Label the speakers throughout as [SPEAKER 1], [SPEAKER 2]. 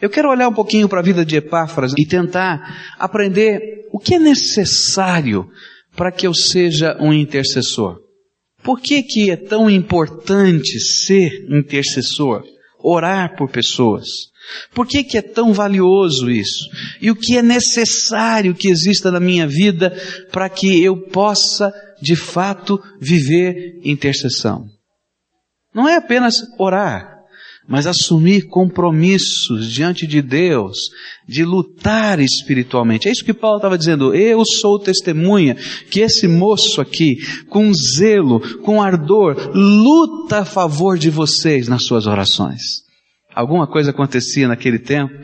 [SPEAKER 1] Eu quero olhar um pouquinho para a vida de Epáfras e tentar aprender o que é necessário para que eu seja um intercessor. Por que que é tão importante ser intercessor? Orar por pessoas. Por que que é tão valioso isso? E o que é necessário que exista na minha vida para que eu possa, de fato, viver intercessão? Não é apenas orar mas assumir compromissos diante de Deus, de lutar espiritualmente. É isso que Paulo estava dizendo. Eu sou testemunha que esse moço aqui, com zelo, com ardor, luta a favor de vocês nas suas orações. Alguma coisa acontecia naquele tempo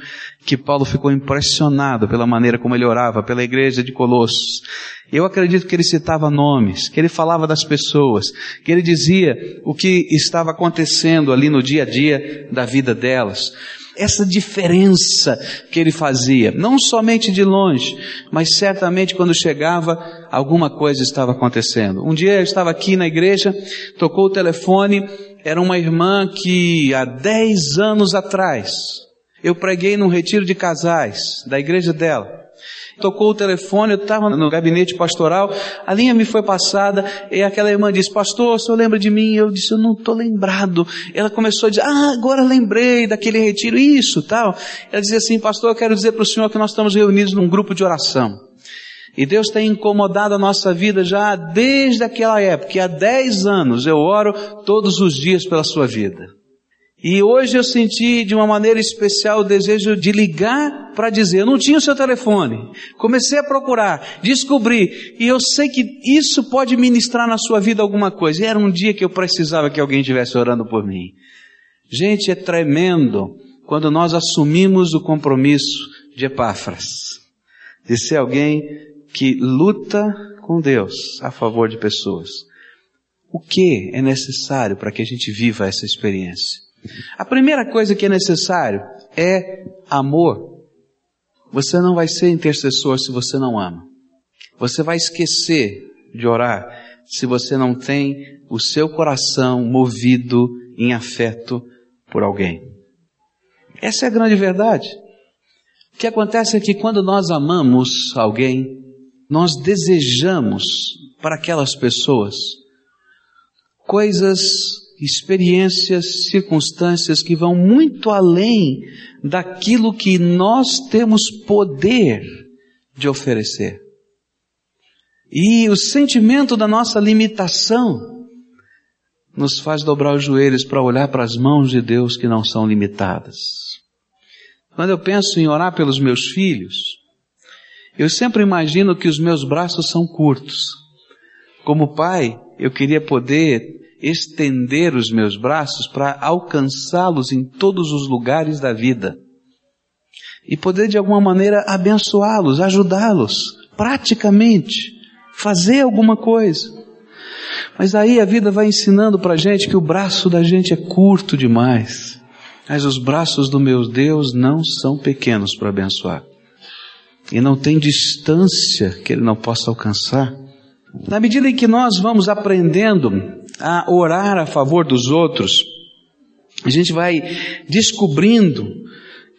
[SPEAKER 1] que Paulo ficou impressionado pela maneira como ele orava pela igreja de Colossos. Eu acredito que ele citava nomes, que ele falava das pessoas, que ele dizia o que estava acontecendo ali no dia a dia da vida delas. Essa diferença que ele fazia, não somente de longe, mas certamente quando chegava, alguma coisa estava acontecendo. Um dia eu estava aqui na igreja, tocou o telefone, era uma irmã que há 10 anos atrás, eu preguei num retiro de casais da igreja dela. Tocou o telefone, eu estava no gabinete pastoral, a linha me foi passada e aquela irmã disse, pastor, o senhor lembra de mim? Eu disse, eu não estou lembrado. Ela começou a dizer, ah, agora lembrei daquele retiro, isso, tal. Ela dizia assim, pastor, eu quero dizer para o senhor que nós estamos reunidos num grupo de oração. E Deus tem incomodado a nossa vida já desde aquela época, há 10 anos eu oro todos os dias pela sua vida. E hoje eu senti de uma maneira especial o desejo de ligar para dizer, eu não tinha o seu telefone. Comecei a procurar, descobri, e eu sei que isso pode ministrar na sua vida alguma coisa. E era um dia que eu precisava que alguém estivesse orando por mim. Gente, é tremendo quando nós assumimos o compromisso de Epáfras, de ser alguém que luta com Deus a favor de pessoas. O que é necessário para que a gente viva essa experiência? A primeira coisa que é necessário é amor. Você não vai ser intercessor se você não ama. Você vai esquecer de orar se você não tem o seu coração movido em afeto por alguém. Essa é a grande verdade. O que acontece é que quando nós amamos alguém, nós desejamos para aquelas pessoas coisas experiências, circunstâncias que vão muito além daquilo que nós temos poder de oferecer. E o sentimento da nossa limitação nos faz dobrar os joelhos para olhar para as mãos de Deus que não são limitadas. Quando eu penso em orar pelos meus filhos, eu sempre imagino que os meus braços são curtos. Como pai, eu queria poder estender os meus braços para alcançá-los em todos os lugares da vida e poder de alguma maneira abençoá-los, ajudá-los, praticamente, fazer alguma coisa. Mas aí a vida vai ensinando para a gente que o braço da gente é curto demais. Mas os braços do meu Deus não são pequenos para abençoar. E não tem distância que Ele não possa alcançar. Na medida em que nós vamos aprendendo a orar a favor dos outros, a gente vai descobrindo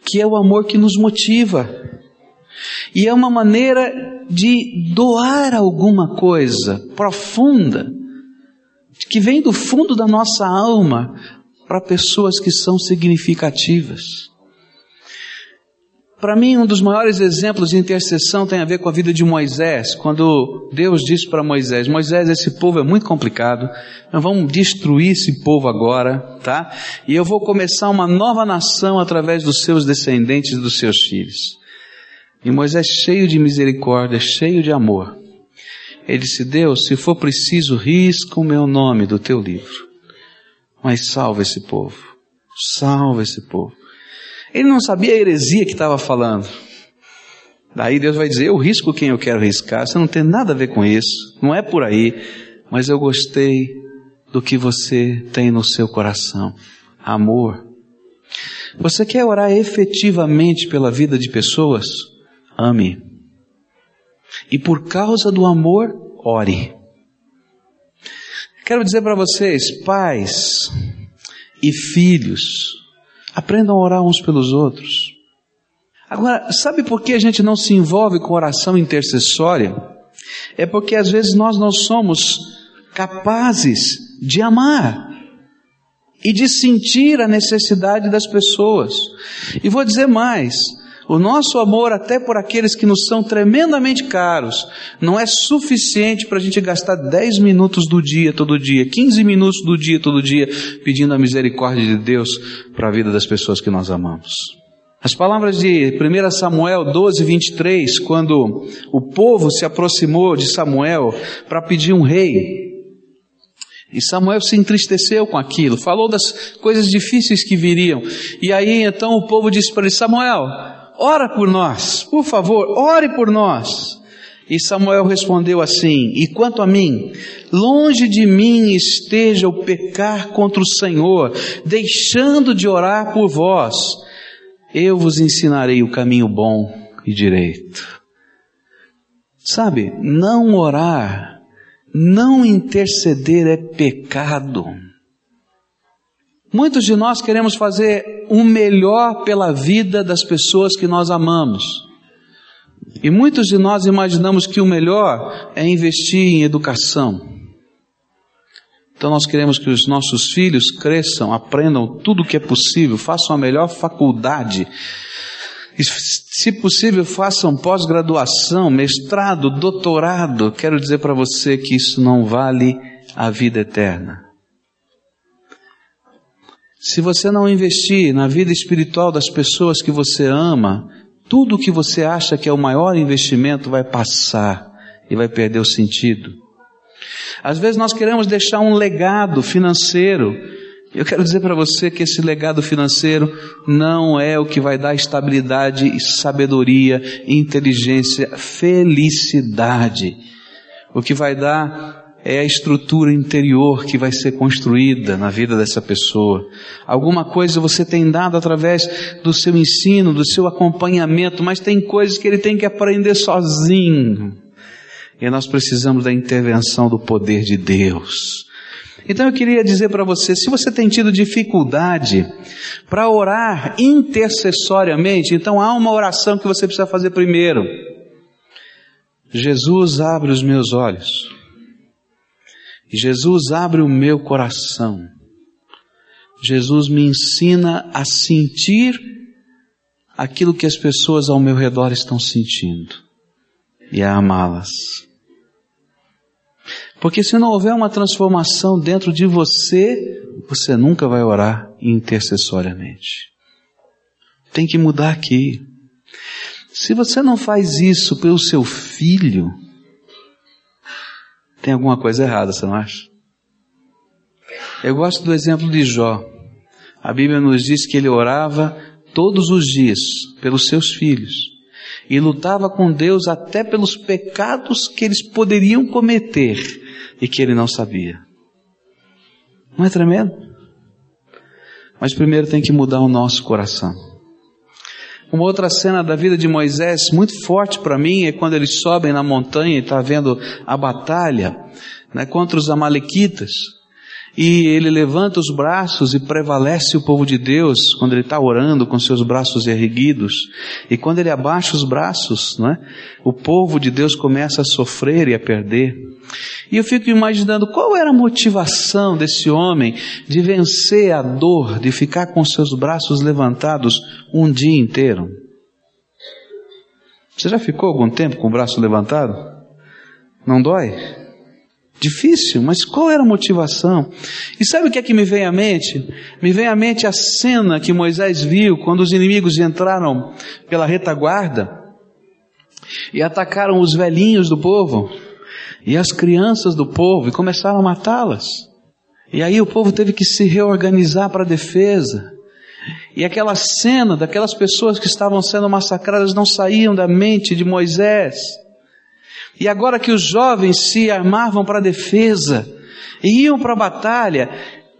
[SPEAKER 1] que é o amor que nos motiva. E é uma maneira de doar alguma coisa profunda, que vem do fundo da nossa alma, para pessoas que são significativas. Para mim, um dos maiores exemplos de intercessão tem a ver com a vida de Moisés, quando Deus disse para Moisés: Moisés, esse povo é muito complicado, nós vamos destruir esse povo agora, tá? E eu vou começar uma nova nação através dos seus descendentes e dos seus filhos. E Moisés, cheio de misericórdia, cheio de amor, ele disse: Deus, se for preciso, risca o meu nome do teu livro, mas salva esse povo, salva esse povo. Ele não sabia a heresia que estava falando. Daí Deus vai dizer: Eu risco quem eu quero riscar, você não tem nada a ver com isso, não é por aí, mas eu gostei do que você tem no seu coração amor. Você quer orar efetivamente pela vida de pessoas? Ame. E por causa do amor, ore. Quero dizer para vocês, pais e filhos, Aprendam a orar uns pelos outros. Agora, sabe por que a gente não se envolve com oração intercessória? É porque às vezes nós não somos capazes de amar e de sentir a necessidade das pessoas. E vou dizer mais, o nosso amor, até por aqueles que nos são tremendamente caros, não é suficiente para a gente gastar 10 minutos do dia, todo dia, 15 minutos do dia, todo dia, pedindo a misericórdia de Deus para a vida das pessoas que nós amamos. As palavras de 1 Samuel 12, 23, quando o povo se aproximou de Samuel para pedir um rei, e Samuel se entristeceu com aquilo, falou das coisas difíceis que viriam. E aí então o povo disse para ele: Samuel, ora por nós, por favor, ore por nós. E Samuel respondeu assim: E quanto a mim, longe de mim esteja o pecar contra o Senhor, deixando de orar por vós, eu vos ensinarei o caminho bom e direito. Sabe, não orar, não interceder é pecado. Muitos de nós queremos fazer o melhor pela vida das pessoas que nós amamos. E muitos de nós imaginamos que o melhor é investir em educação. Então nós queremos que os nossos filhos cresçam, aprendam tudo o que é possível, façam a melhor faculdade. E, se possível, façam pós-graduação, mestrado, doutorado. Quero dizer para você que isso não vale a vida eterna. Se você não investir na vida espiritual das pessoas que você ama, tudo que você acha que é o maior investimento vai passar e vai perder o sentido. Às vezes nós queremos deixar um legado financeiro. Eu quero dizer para você que esse legado financeiro não é o que vai dar estabilidade, sabedoria, inteligência, felicidade. O que vai dar é a estrutura interior que vai ser construída na vida dessa pessoa. Alguma coisa você tem dado através do seu ensino, do seu acompanhamento, mas tem coisas que ele tem que aprender sozinho. E nós precisamos da intervenção do poder de Deus. Então eu queria dizer para você, se você tem tido dificuldade para orar intercessoriamente, então há uma oração que você precisa fazer primeiro. Jesus abre os meus olhos Jesus abre o meu coração. Jesus me ensina a sentir aquilo que as pessoas ao meu redor estão sentindo e a amá-las. Porque se não houver uma transformação dentro de você, você nunca vai orar intercessoriamente. Tem que mudar aqui. Se você não faz isso pelo seu filho, tem alguma coisa errada, você não acha? Eu gosto do exemplo de Jó. A Bíblia nos diz que ele orava todos os dias pelos seus filhos e lutava com Deus até pelos pecados que eles poderiam cometer e que ele não sabia. Não é tremendo? Mas primeiro tem que mudar o nosso coração. Uma outra cena da vida de Moisés muito forte para mim é quando eles sobem na montanha e está vendo a batalha né, contra os amalequitas. E ele levanta os braços e prevalece o povo de Deus quando ele está orando com seus braços erguidos. E quando ele abaixa os braços, né, o povo de Deus começa a sofrer e a perder. E eu fico imaginando qual era a motivação desse homem de vencer a dor, de ficar com seus braços levantados um dia inteiro. Você já ficou algum tempo com o braço levantado? Não dói? Difícil, mas qual era a motivação? E sabe o que é que me vem à mente? Me vem à mente a cena que Moisés viu quando os inimigos entraram pela retaguarda e atacaram os velhinhos do povo e as crianças do povo e começaram a matá-las. E aí o povo teve que se reorganizar para a defesa. E aquela cena daquelas pessoas que estavam sendo massacradas não saíam da mente de Moisés. E agora que os jovens se armavam para a defesa e iam para a batalha,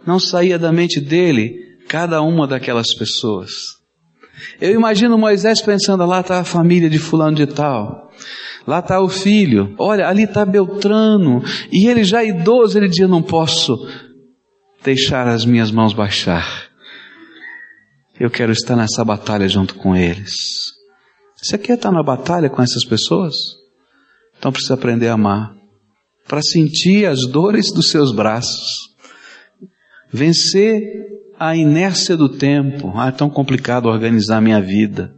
[SPEAKER 1] não saía da mente dele cada uma daquelas pessoas. Eu imagino Moisés pensando, lá está a família de fulano de tal. Lá está o filho. Olha, ali está Beltrano. E ele já idoso, ele dizia, não posso deixar as minhas mãos baixar. Eu quero estar nessa batalha junto com eles. Você quer estar na batalha com essas pessoas? Então precisa aprender a amar. Para sentir as dores dos seus braços. Vencer a inércia do tempo. Ah, é tão complicado organizar a minha vida.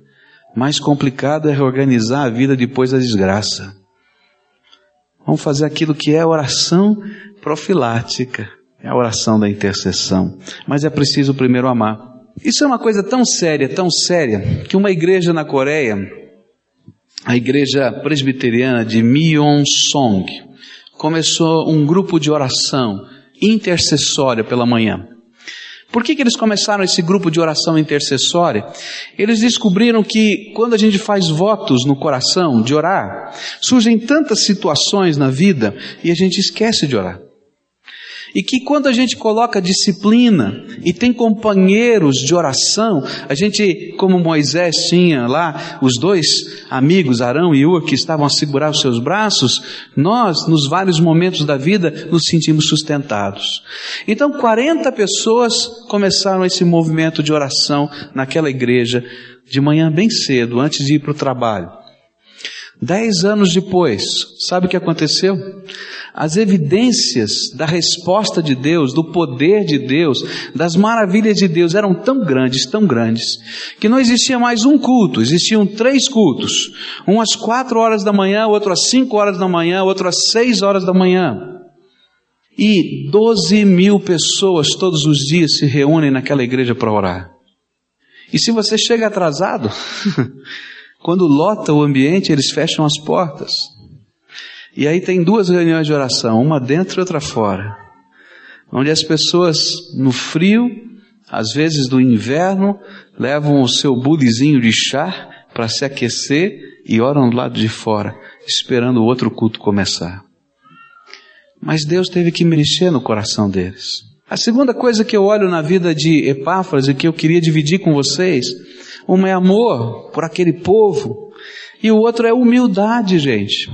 [SPEAKER 1] Mais complicado é reorganizar a vida depois da desgraça. Vamos fazer aquilo que é oração profilática. É a oração da intercessão. Mas é preciso primeiro amar. Isso é uma coisa tão séria, tão séria, que uma igreja na Coreia, a igreja presbiteriana de Myeong-song, começou um grupo de oração intercessória pela manhã. Por que, que eles começaram esse grupo de oração intercessória? Eles descobriram que quando a gente faz votos no coração de orar, surgem tantas situações na vida e a gente esquece de orar. E que quando a gente coloca disciplina e tem companheiros de oração, a gente, como Moisés tinha lá, os dois amigos, Arão e Ur, que estavam a segurar os seus braços, nós, nos vários momentos da vida, nos sentimos sustentados. Então, 40 pessoas começaram esse movimento de oração naquela igreja, de manhã bem cedo, antes de ir para o trabalho. Dez anos depois, sabe o que aconteceu? As evidências da resposta de Deus, do poder de Deus, das maravilhas de Deus eram tão grandes, tão grandes, que não existia mais um culto, existiam três cultos. Um às quatro horas da manhã, outro às cinco horas da manhã, outro às seis horas da manhã. E doze mil pessoas todos os dias se reúnem naquela igreja para orar. E se você chega atrasado, Quando lota o ambiente, eles fecham as portas. E aí tem duas reuniões de oração, uma dentro e outra fora. Onde as pessoas, no frio, às vezes do inverno, levam o seu bulizinho de chá para se aquecer e oram do lado de fora, esperando o outro culto começar. Mas Deus teve que mexer no coração deles. A segunda coisa que eu olho na vida de Epáfras e que eu queria dividir com vocês uma é amor por aquele povo. E o outro é humildade, gente.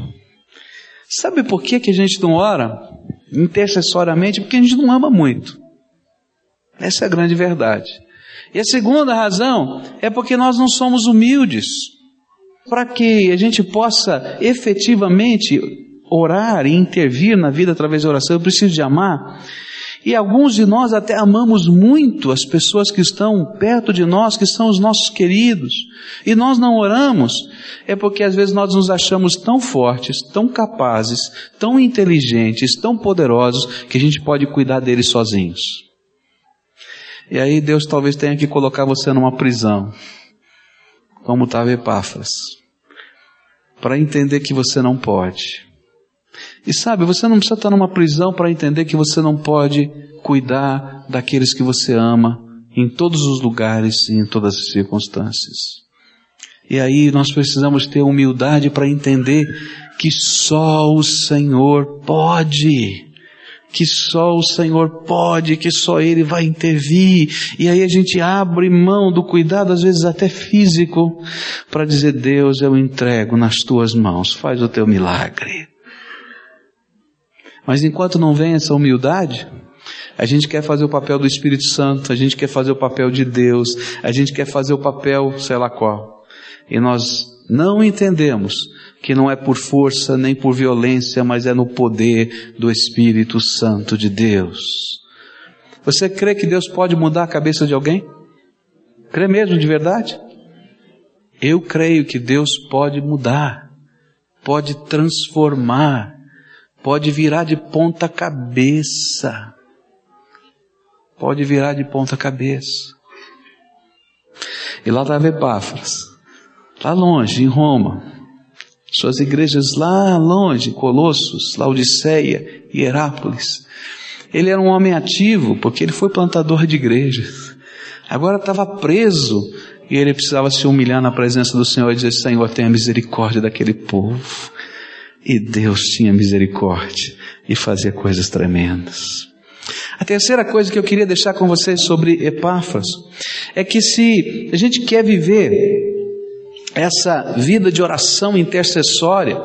[SPEAKER 1] Sabe por que, que a gente não ora intercessoriamente? Porque a gente não ama muito. Essa é a grande verdade. E a segunda razão é porque nós não somos humildes. Para que a gente possa efetivamente orar e intervir na vida através da oração, eu preciso de amar. E alguns de nós até amamos muito as pessoas que estão perto de nós, que são os nossos queridos. E nós não oramos, é porque às vezes nós nos achamos tão fortes, tão capazes, tão inteligentes, tão poderosos, que a gente pode cuidar deles sozinhos. E aí Deus talvez tenha que colocar você numa prisão, como estava Epáfras, para entender que você não pode. E sabe, você não precisa estar numa prisão para entender que você não pode cuidar daqueles que você ama em todos os lugares e em todas as circunstâncias. E aí nós precisamos ter humildade para entender que só o Senhor pode. Que só o Senhor pode, que só Ele vai intervir. E aí a gente abre mão do cuidado, às vezes até físico, para dizer: Deus, eu entrego nas tuas mãos, faz o teu milagre. Mas enquanto não vem essa humildade, a gente quer fazer o papel do Espírito Santo, a gente quer fazer o papel de Deus, a gente quer fazer o papel, sei lá qual. E nós não entendemos que não é por força nem por violência, mas é no poder do Espírito Santo de Deus. Você crê que Deus pode mudar a cabeça de alguém? Crê mesmo de verdade? Eu creio que Deus pode mudar, pode transformar, pode virar de ponta cabeça. Pode virar de ponta cabeça. E lá estava Epáfras, lá longe, em Roma. Suas igrejas lá longe, Colossos, Laodiceia e Herápolis. Ele era um homem ativo, porque ele foi plantador de igrejas. Agora estava preso e ele precisava se humilhar na presença do Senhor e dizer: Senhor, tenha misericórdia daquele povo. E Deus tinha misericórdia e fazia coisas tremendas. A terceira coisa que eu queria deixar com vocês sobre Epáfras é que se a gente quer viver essa vida de oração intercessória,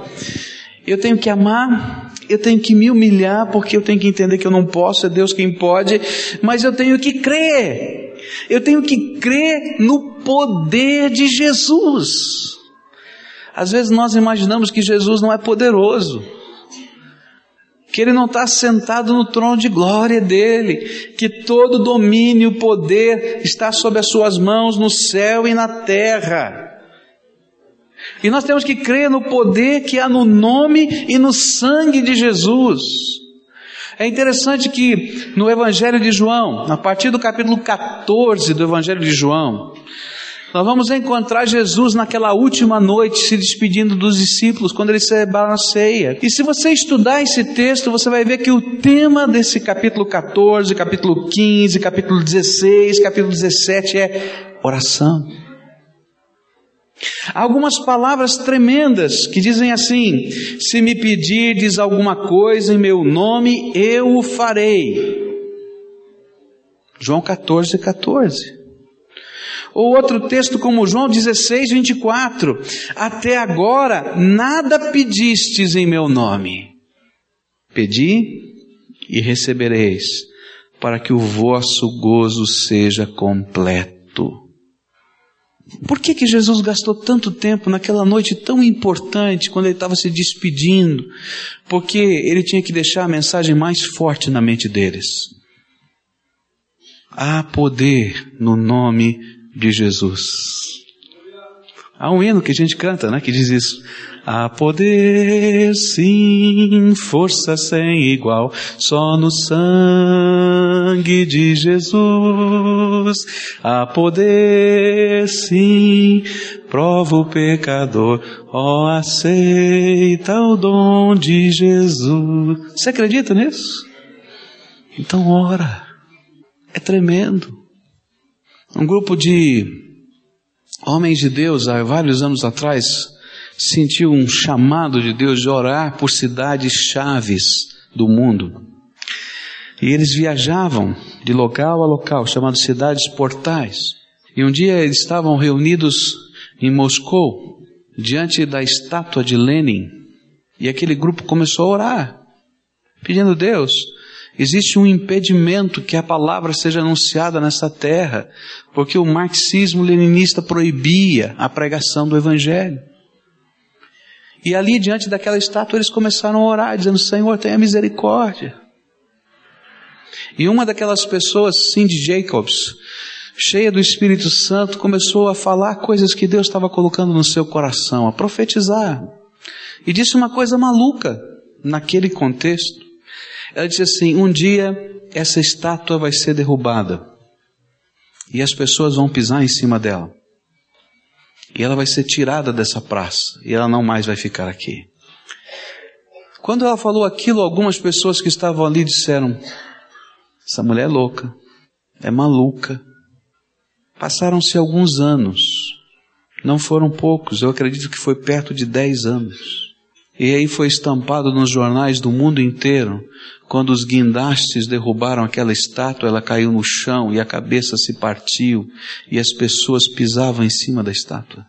[SPEAKER 1] eu tenho que amar, eu tenho que me humilhar, porque eu tenho que entender que eu não posso, é Deus quem pode, mas eu tenho que crer. Eu tenho que crer no poder de Jesus. Às vezes nós imaginamos que Jesus não é poderoso, que ele não está sentado no trono de glória dele, que todo domínio poder está sob as suas mãos no céu e na terra. E nós temos que crer no poder que há no nome e no sangue de Jesus. É interessante que no Evangelho de João, a partir do capítulo 14 do Evangelho de João, nós vamos encontrar Jesus naquela última noite se despedindo dos discípulos quando eles celebraram a ceia. E se você estudar esse texto, você vai ver que o tema desse capítulo 14, capítulo 15, capítulo 16, capítulo 17 é oração. Há algumas palavras tremendas que dizem assim: se me pedirdes alguma coisa em meu nome, eu o farei. João 14, 14. Ou outro texto como João 16, 24. Até agora nada pedistes em meu nome. Pedi e recebereis, para que o vosso gozo seja completo. Por que, que Jesus gastou tanto tempo naquela noite tão importante, quando ele estava se despedindo? Porque ele tinha que deixar a mensagem mais forte na mente deles. Há poder no nome de Jesus. Há um hino que a gente canta, né, que diz isso. Há poder, sim, força sem igual, só no sangue de Jesus. Há poder, sim, prova o pecador, ó, aceita o dom de Jesus. Você acredita nisso? Então ora. É tremendo. Um grupo de homens de Deus, há vários anos atrás, sentiu um chamado de Deus de orar por cidades chaves do mundo. E eles viajavam de local a local, chamadas cidades portais. E um dia eles estavam reunidos em Moscou, diante da estátua de Lenin. E aquele grupo começou a orar, pedindo a Deus, Existe um impedimento que a palavra seja anunciada nessa terra, porque o marxismo leninista proibia a pregação do evangelho. E ali diante daquela estátua eles começaram a orar, dizendo: Senhor, tenha misericórdia. E uma daquelas pessoas, Cindy Jacobs, cheia do Espírito Santo, começou a falar coisas que Deus estava colocando no seu coração, a profetizar. E disse uma coisa maluca naquele contexto. Ela disse assim: um dia essa estátua vai ser derrubada e as pessoas vão pisar em cima dela. E ela vai ser tirada dessa praça e ela não mais vai ficar aqui. Quando ela falou aquilo, algumas pessoas que estavam ali disseram: essa mulher é louca, é maluca. Passaram-se alguns anos, não foram poucos, eu acredito que foi perto de dez anos. E aí foi estampado nos jornais do mundo inteiro. Quando os guindastes derrubaram aquela estátua, ela caiu no chão e a cabeça se partiu e as pessoas pisavam em cima da estátua.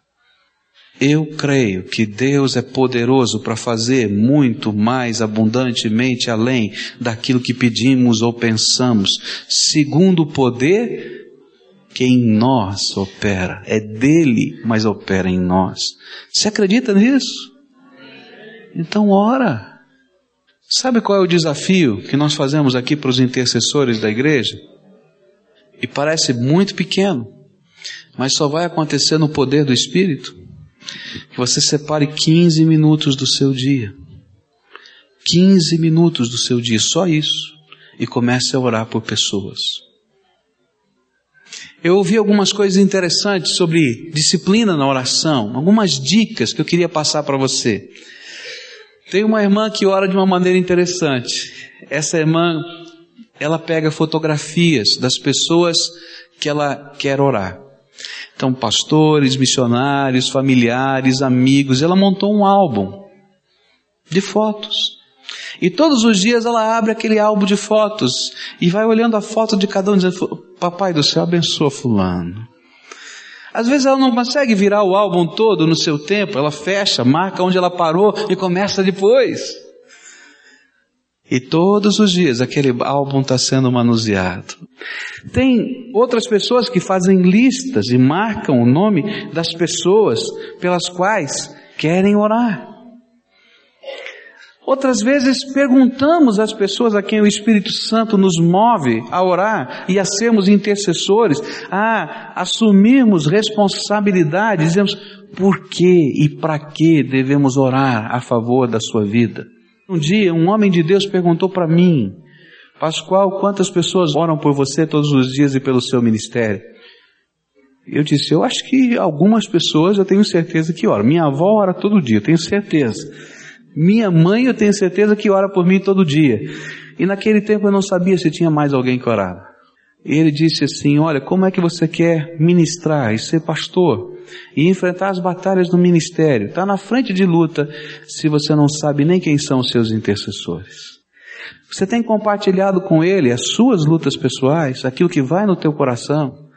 [SPEAKER 1] Eu creio que Deus é poderoso para fazer muito mais abundantemente além daquilo que pedimos ou pensamos, segundo o poder que em nós opera. É dele, mas opera em nós. Você acredita nisso? Então ora. Sabe qual é o desafio que nós fazemos aqui para os intercessores da igreja? E parece muito pequeno, mas só vai acontecer no poder do Espírito. Que você separe 15 minutos do seu dia. 15 minutos do seu dia, só isso. E comece a orar por pessoas. Eu ouvi algumas coisas interessantes sobre disciplina na oração, algumas dicas que eu queria passar para você. Tem uma irmã que ora de uma maneira interessante. Essa irmã, ela pega fotografias das pessoas que ela quer orar. Então, pastores, missionários, familiares, amigos. Ela montou um álbum de fotos. E todos os dias ela abre aquele álbum de fotos e vai olhando a foto de cada um, dizendo: Papai do céu, abençoa Fulano. Às vezes ela não consegue virar o álbum todo no seu tempo, ela fecha, marca onde ela parou e começa depois. E todos os dias aquele álbum está sendo manuseado. Tem outras pessoas que fazem listas e marcam o nome das pessoas pelas quais querem orar. Outras vezes perguntamos às pessoas a quem o Espírito Santo nos move a orar e a sermos intercessores, a assumirmos responsabilidade, dizemos por que e para que devemos orar a favor da sua vida. Um dia um homem de Deus perguntou para mim, Pascoal, quantas pessoas oram por você todos os dias e pelo seu ministério? Eu disse, eu acho que algumas pessoas eu tenho certeza que oram. Minha avó ora todo dia, eu tenho certeza. Minha mãe eu tenho certeza que ora por mim todo dia. E naquele tempo eu não sabia se tinha mais alguém que orava. E ele disse assim, olha, como é que você quer ministrar e ser pastor? E enfrentar as batalhas do ministério? Está na frente de luta se você não sabe nem quem são os seus intercessores. Você tem compartilhado com ele as suas lutas pessoais, aquilo que vai no teu coração.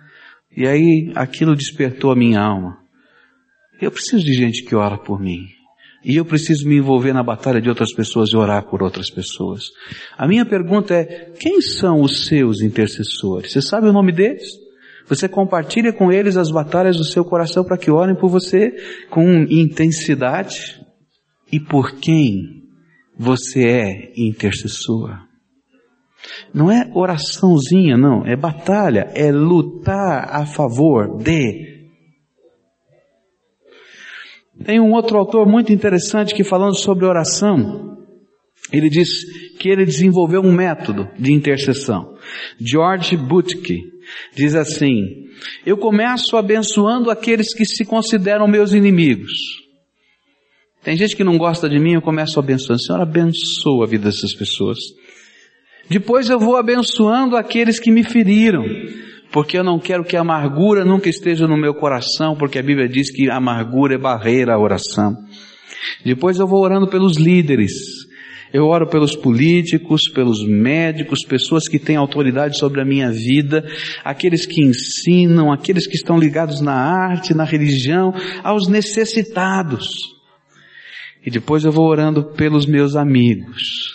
[SPEAKER 1] E aí aquilo despertou a minha alma. Eu preciso de gente que ora por mim. E eu preciso me envolver na batalha de outras pessoas e orar por outras pessoas. A minha pergunta é, quem são os seus intercessores? Você sabe o nome deles? Você compartilha com eles as batalhas do seu coração para que orem por você com intensidade? E por quem você é intercessor? Não é oraçãozinha, não. É batalha. É lutar a favor de. Tem um outro autor muito interessante que falando sobre oração, ele diz que ele desenvolveu um método de intercessão. George Butke diz assim: Eu começo abençoando aqueles que se consideram meus inimigos. Tem gente que não gosta de mim, eu começo abençoando. Senhor, abençoa a vida dessas pessoas. Depois eu vou abençoando aqueles que me feriram, porque eu não quero que a amargura nunca esteja no meu coração, porque a Bíblia diz que a amargura é barreira à oração. Depois eu vou orando pelos líderes. Eu oro pelos políticos, pelos médicos, pessoas que têm autoridade sobre a minha vida, aqueles que ensinam, aqueles que estão ligados na arte, na religião, aos necessitados. E depois eu vou orando pelos meus amigos,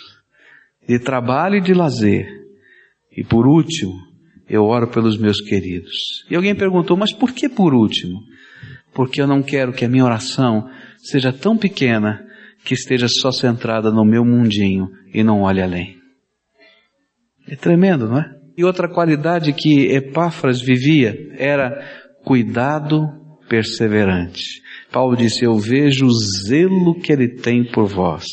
[SPEAKER 1] de trabalho e de lazer. E por último, eu oro pelos meus queridos. E alguém perguntou, mas por que por último? Porque eu não quero que a minha oração seja tão pequena que esteja só centrada no meu mundinho e não olhe além. É tremendo, não é? E outra qualidade que Epáfras vivia era cuidado perseverante. Paulo disse, eu vejo o zelo que ele tem por vós.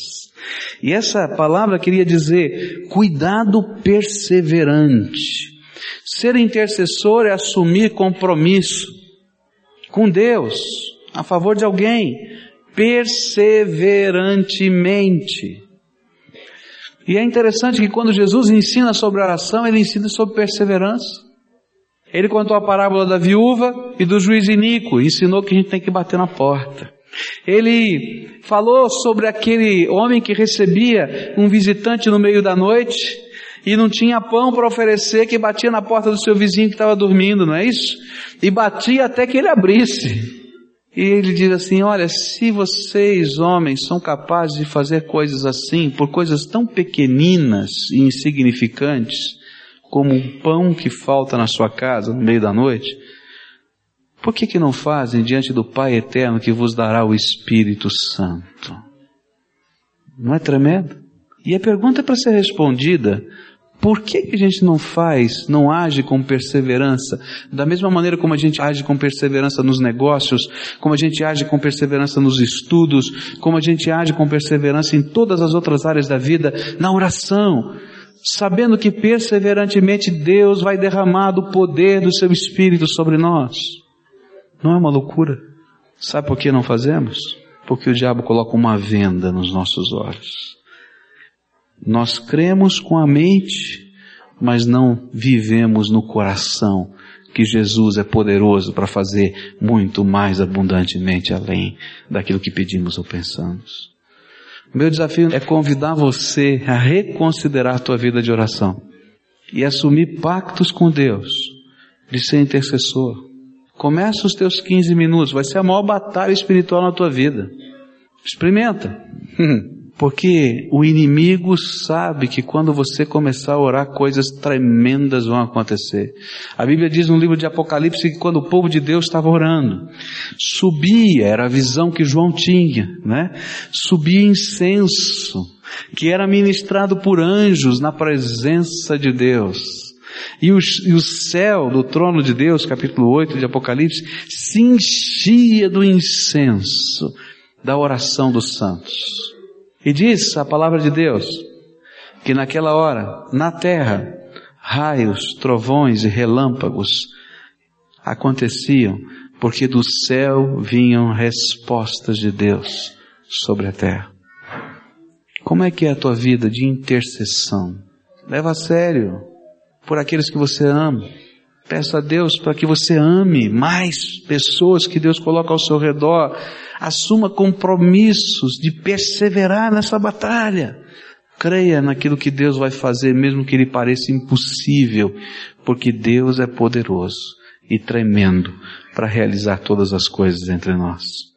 [SPEAKER 1] E essa palavra queria dizer cuidado perseverante. Ser intercessor é assumir compromisso com Deus, a favor de alguém, perseverantemente. E é interessante que quando Jesus ensina sobre oração, ele ensina sobre perseverança. Ele contou a parábola da viúva e do juiz iníquo, ensinou que a gente tem que bater na porta. Ele falou sobre aquele homem que recebia um visitante no meio da noite e não tinha pão para oferecer, que batia na porta do seu vizinho que estava dormindo, não é isso? E batia até que ele abrisse. E ele diz assim: Olha, se vocês, homens, são capazes de fazer coisas assim, por coisas tão pequeninas e insignificantes, como um pão que falta na sua casa no meio da noite, por que que não fazem diante do Pai eterno que vos dará o Espírito Santo? Não é tremendo? E a pergunta é para ser respondida, por que, a gente não faz, não age com perseverança? Da mesma maneira como a gente age com perseverança nos negócios, como a gente age com perseverança nos estudos, como a gente age com perseverança em todas as outras áreas da vida, na oração, sabendo que perseverantemente Deus vai derramar do poder do seu Espírito sobre nós. Não é uma loucura? Sabe por que não fazemos? Porque o diabo coloca uma venda nos nossos olhos. Nós cremos com a mente, mas não vivemos no coração que Jesus é poderoso para fazer muito mais abundantemente além daquilo que pedimos ou pensamos. Meu desafio é convidar você a reconsiderar a tua vida de oração e assumir pactos com Deus de ser intercessor Começa os teus 15 minutos, vai ser a maior batalha espiritual na tua vida. Experimenta. Porque o inimigo sabe que quando você começar a orar, coisas tremendas vão acontecer. A Bíblia diz no livro de Apocalipse que quando o povo de Deus estava orando, subia, era a visão que João tinha, né? Subia incenso, que era ministrado por anjos na presença de Deus. E o, e o céu do trono de Deus, capítulo 8 de Apocalipse, se enchia do incenso da oração dos santos. E diz a palavra de Deus que naquela hora, na terra, raios, trovões e relâmpagos aconteciam porque do céu vinham respostas de Deus sobre a terra. Como é que é a tua vida de intercessão? Leva a sério por aqueles que você ama. Peça a Deus para que você ame mais pessoas que Deus coloca ao seu redor assuma compromissos de perseverar nessa batalha. Creia naquilo que Deus vai fazer, mesmo que lhe pareça impossível, porque Deus é poderoso e tremendo para realizar todas as coisas entre nós.